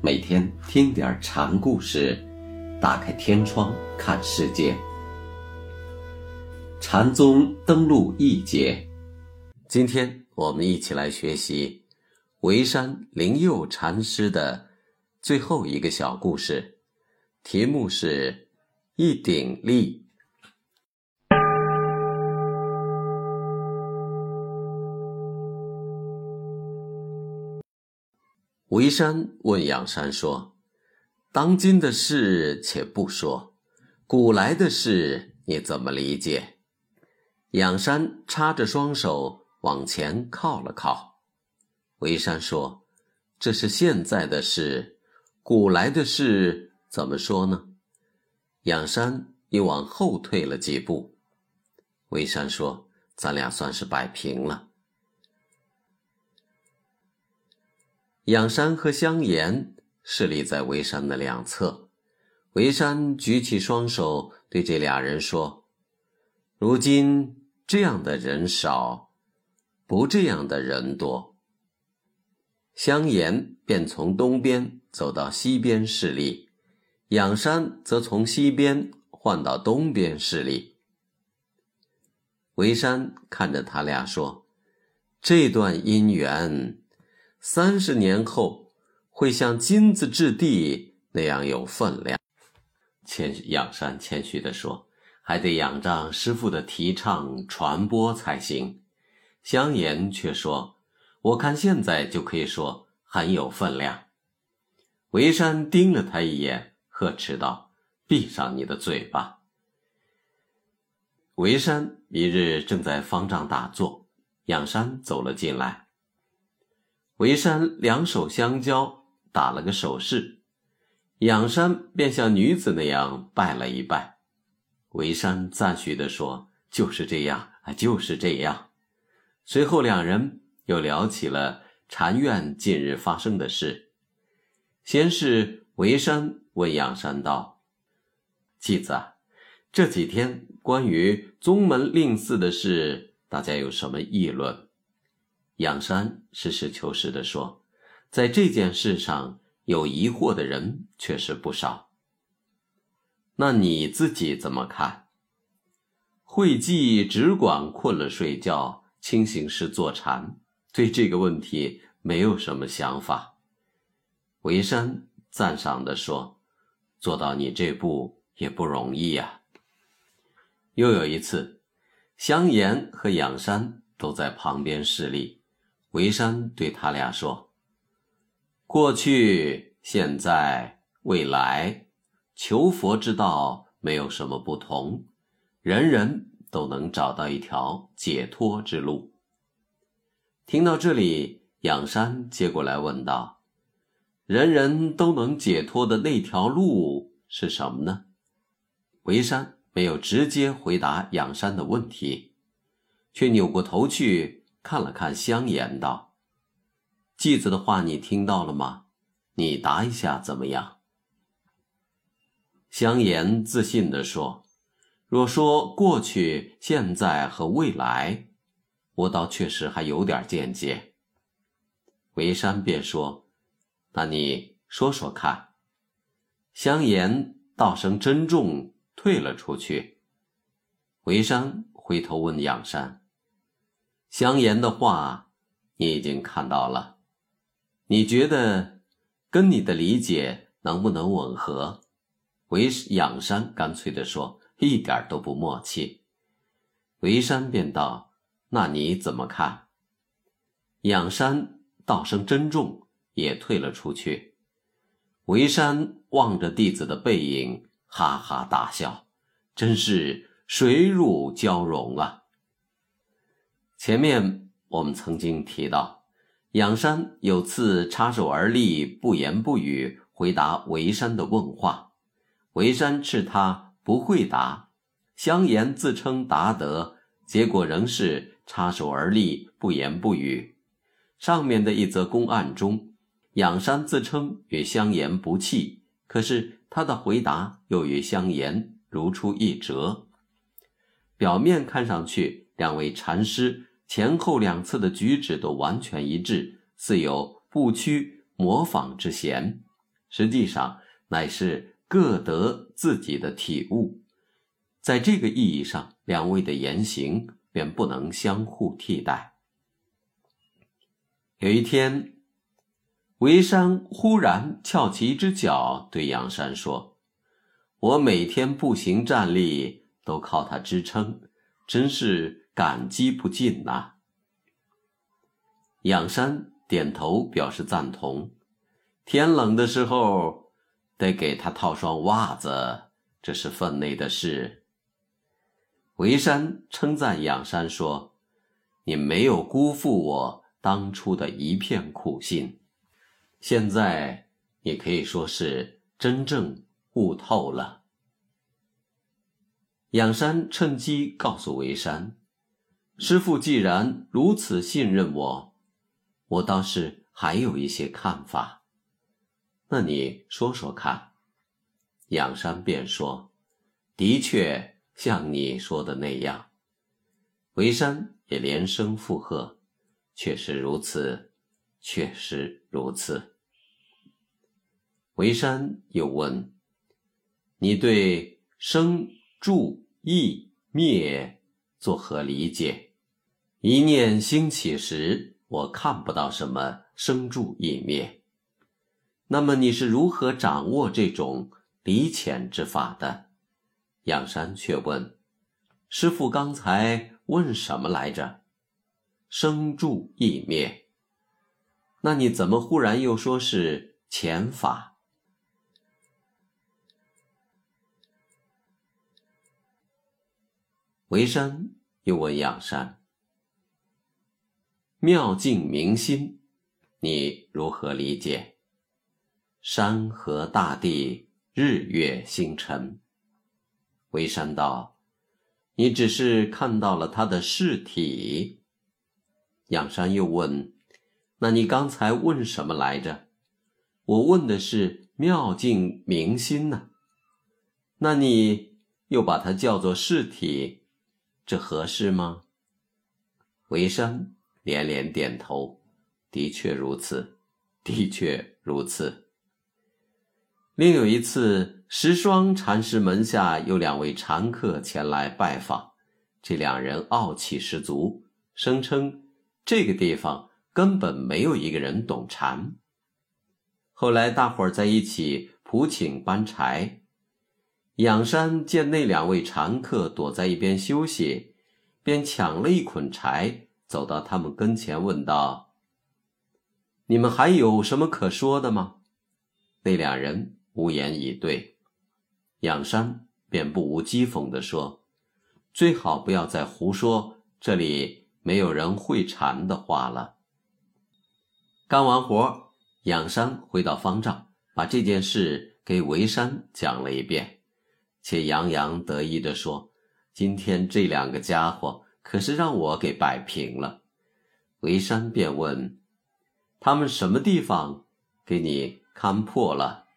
每天听点禅故事，打开天窗看世界。禅宗登陆一节，今天我们一起来学习沩山灵佑禅师的最后一个小故事，题目是“一顶立”。沩山问仰山说：“当今的事且不说，古来的事你怎么理解？”仰山插着双手往前靠了靠。沩山说：“这是现在的事，古来的事怎么说呢？”仰山又往后退了几步。沩山说：“咱俩算是摆平了。”仰山和香严侍立在沩山的两侧，沩山举起双手对这俩人说：“如今这样的人少，不这样的人多。”香严便从东边走到西边侍立，仰山则从西边换到东边侍立。沩山看着他俩说：“这段姻缘。”三十年后，会像金子质地那样有分量。谦仰山谦虚地说：“还得仰仗师傅的提倡传播才行。”香言却说：“我看现在就可以说很有分量。”维山盯了他一眼，呵斥道：“闭上你的嘴巴！”维山一日正在方丈打坐，仰山走了进来。沩山两手相交，打了个手势，仰山便像女子那样拜了一拜。沩山赞许地说：“就是这样啊，就是这样。”随后两人又聊起了禅院近日发生的事。先是沩山问仰山道：“继子，这几天关于宗门令寺的事，大家有什么议论？”仰山实事求是地说：“在这件事上有疑惑的人确实不少。那你自己怎么看？慧寂只管困了睡觉，清醒时坐禅，对这个问题没有什么想法。”维山赞赏地说：“做到你这步也不容易呀。”又有一次，香严和仰山都在旁边侍立。沩山对他俩说：“过去、现在、未来，求佛之道没有什么不同，人人都能找到一条解脱之路。”听到这里，仰山接过来问道：“人人都能解脱的那条路是什么呢？”沩山没有直接回答仰山的问题，却扭过头去。看了看香言，道：“继子的话你听到了吗？你答一下怎么样？”香言自信地说：“若说过去、现在和未来，我倒确实还有点见解。”维山便说：“那你说说看。”香言道声珍重，退了出去。维山回头问仰山。香言的话，你已经看到了，你觉得跟你的理解能不能吻合？沩仰山干脆地说：“一点都不默契。”沩山便道：“那你怎么看？”仰山道声珍重，也退了出去。沩山望着弟子的背影，哈哈大笑，真是水乳交融啊！前面我们曾经提到，仰山有次插手而立，不言不语回答沩山的问话，沩山斥他不会答，香言自称答得，结果仍是插手而立，不言不语。上面的一则公案中，仰山自称与香言不弃，可是他的回答又与香言如出一辙。表面看上去，两位禅师。前后两次的举止都完全一致，似有不屈模仿之嫌。实际上乃是各得自己的体悟。在这个意义上，两位的言行便不能相互替代。有一天，维山忽然翘起一只脚，对杨山说：“我每天步行站立都靠它支撑，真是感激不尽呐。”仰山点头表示赞同。天冷的时候，得给他套双袜子，这是分内的事。维山称赞仰山说：“你没有辜负我当初的一片苦心，现在你可以说是真正悟透了。”仰山趁机告诉维山：“师傅既然如此信任我。”我倒是还有一些看法，那你说说看。仰山便说：“的确像你说的那样。”维山也连声附和：“确实如此，确实如此。”维山又问：“你对生、住、异、灭作何理解？一念兴起时？”我看不到什么生住异灭，那么你是如何掌握这种离浅之法的？仰山却问：“师傅刚才问什么来着？生住异灭。那你怎么忽然又说是浅法？”维山又问仰山。妙境明心，你如何理解？山河大地，日月星辰。微山道，你只是看到了他的事体。仰山又问：“那你刚才问什么来着？”我问的是妙境明心呢。那你又把它叫做事体，这合适吗？微山。连连点头，的确如此，的确如此。另有一次，石霜禅师门下有两位禅客前来拜访，这两人傲气十足，声称这个地方根本没有一个人懂禅。后来大伙儿在一起普请搬柴，仰山见那两位禅客躲在一边休息，便抢了一捆柴。走到他们跟前，问道：“你们还有什么可说的吗？”那两人无言以对。仰山便不无讥讽地说：“最好不要再胡说这里没有人会禅的话了。”干完活，仰山回到方丈，把这件事给维山讲了一遍，且洋洋得意地说：“今天这两个家伙。”可是让我给摆平了，维山便问：“他们什么地方给你看破了？”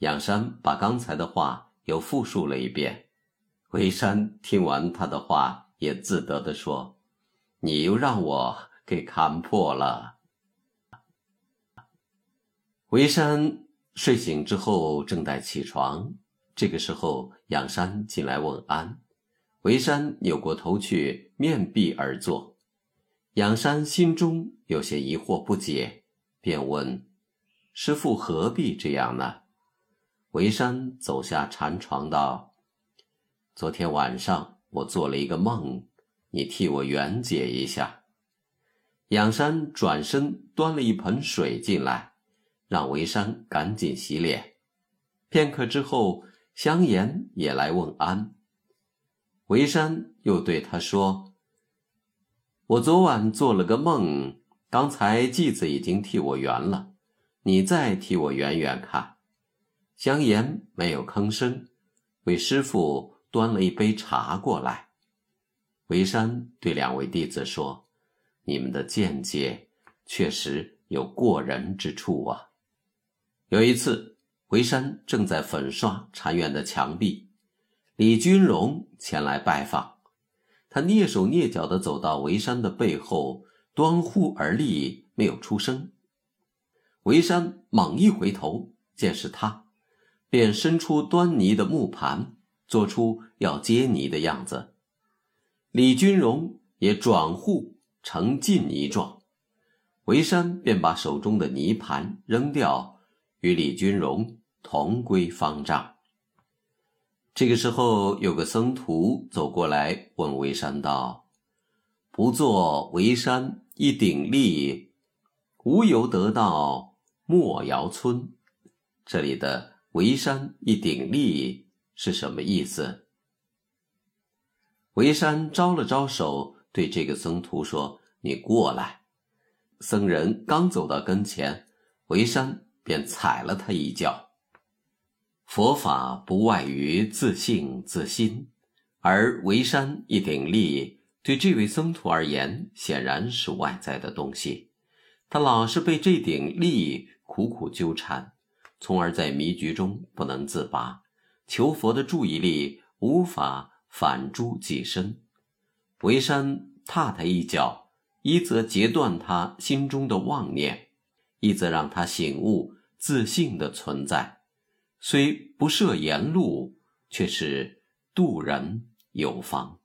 仰山把刚才的话又复述了一遍。维山听完他的话，也自得地说：“你又让我给看破了。”维山睡醒之后正待起床，这个时候仰山进来问安。维山扭过头去，面壁而坐。仰山心中有些疑惑不解，便问：“师父何必这样呢？”维山走下禅床道：“昨天晚上我做了一个梦，你替我圆解一下。”仰山转身端了一盆水进来，让维山赶紧洗脸。片刻之后，香言也来问安。维山又对他说：“我昨晚做了个梦，刚才继子已经替我圆了，你再替我圆圆看。”香言没有吭声，为师傅端了一杯茶过来。维山对两位弟子说：“你们的见解确实有过人之处啊。”有一次，维山正在粉刷禅院的墙壁。李君荣前来拜访，他蹑手蹑脚地走到维山的背后，端呼而立，没有出声。维山猛一回头，见是他，便伸出端倪的木盘，做出要接泥的样子。李君荣也转户成进泥状，韦山便把手中的泥盘扔掉，与李君荣同归方丈。这个时候，有个僧徒走过来问韦山道：“不做韦山一鼎立，无由得到莫遥村。”这里的“围山一鼎立”是什么意思？围山招了招手，对这个僧徒说：“你过来。”僧人刚走到跟前，围山便踩了他一脚。佛法不外于自性自心，而围山一鼎立对这位僧徒而言，显然是外在的东西。他老是被这顶立苦苦纠缠。从而在迷局中不能自拔，求佛的注意力无法反诸己身。维山踏他一脚，一则截断他心中的妄念，一则让他醒悟自信的存在。虽不涉言路，却是渡人有方。